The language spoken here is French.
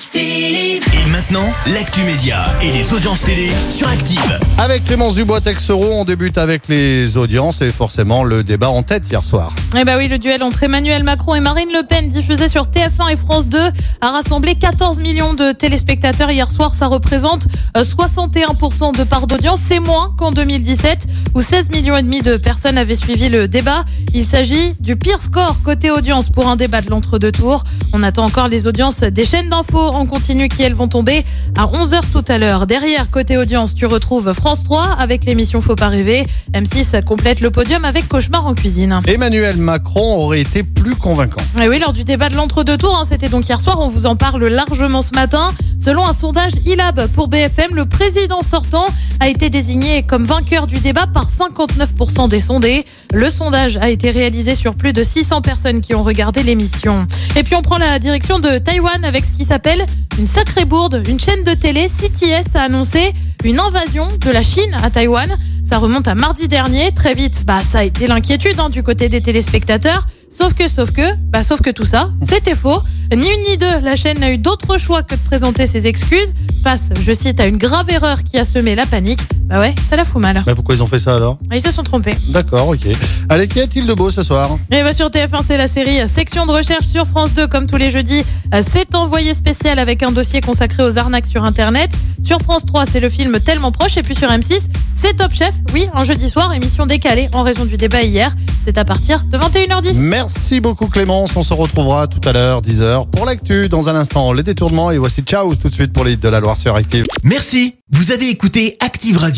Active. Et maintenant, l'actu média et les audiences télé sur Active. Avec Clémence Dubois-Texero, on débute avec les audiences et forcément le débat en tête hier soir. Eh bah oui, le duel entre Emmanuel Macron et Marine Le Pen, diffusé sur TF1 et France 2, a rassemblé 14 millions de téléspectateurs hier soir. Ça représente euh, 61% de part d'audience. C'est moins qu'en 2017, où 16 millions et demi de personnes avaient suivi le débat. Il s'agit du pire score côté audience pour un débat de l'entre-deux tours. On attend encore les audiences des chaînes d'infos en continu qui, elles, vont tomber à 11h tout à l'heure. Derrière, côté audience, tu retrouves France 3 avec l'émission Faut pas rêver. M6 complète le podium avec Cauchemar en cuisine. Emmanuel Macron aurait été plus convaincant. Et oui, lors du débat de l'entre-deux tours, hein, c'était donc hier soir, on vous en parle largement ce matin. Selon un sondage ILAB pour BFM, le président sortant a été désigné comme vainqueur du débat par 59% des sondés. Le sondage a été réalisé sur plus de 600 personnes qui ont regardé l'émission. Et puis on prend la direction de Taïwan avec ce qui s'appelle une sacrée bourde. Une chaîne de télé, CTS, a annoncé une invasion de la Chine à Taïwan. Ça remonte à mardi dernier. Très vite, bah, ça a été l'inquiétude hein, du côté des téléspectateurs. Sauf que, sauf que, bah, sauf que tout ça, c'était faux. Ni une ni deux, la chaîne n'a eu d'autre choix que de présenter ses excuses face, je cite, à une grave erreur qui a semé la panique. Bah ouais, ça la fout mal. Mais pourquoi ils ont fait ça alors? Ils se sont trompés. D'accord, ok. Allez, qu'y a-t-il de beau ce soir? Et bah sur TF1, c'est la série Section de recherche sur France 2, comme tous les jeudis. euh, C'est envoyé spécial avec un dossier consacré aux arnaques sur Internet. Sur France 3, c'est le film Tellement proche. Et puis sur M6, c'est Top Chef. Oui, un jeudi soir, émission décalée en raison du débat hier. C'est à partir de 21h10. Merci beaucoup Clémence, on se retrouvera tout à l'heure 10h pour l'actu. Dans un instant, les détournements et voici Ciao tout de suite pour les de la Loire sur Active. Merci, vous avez écouté Active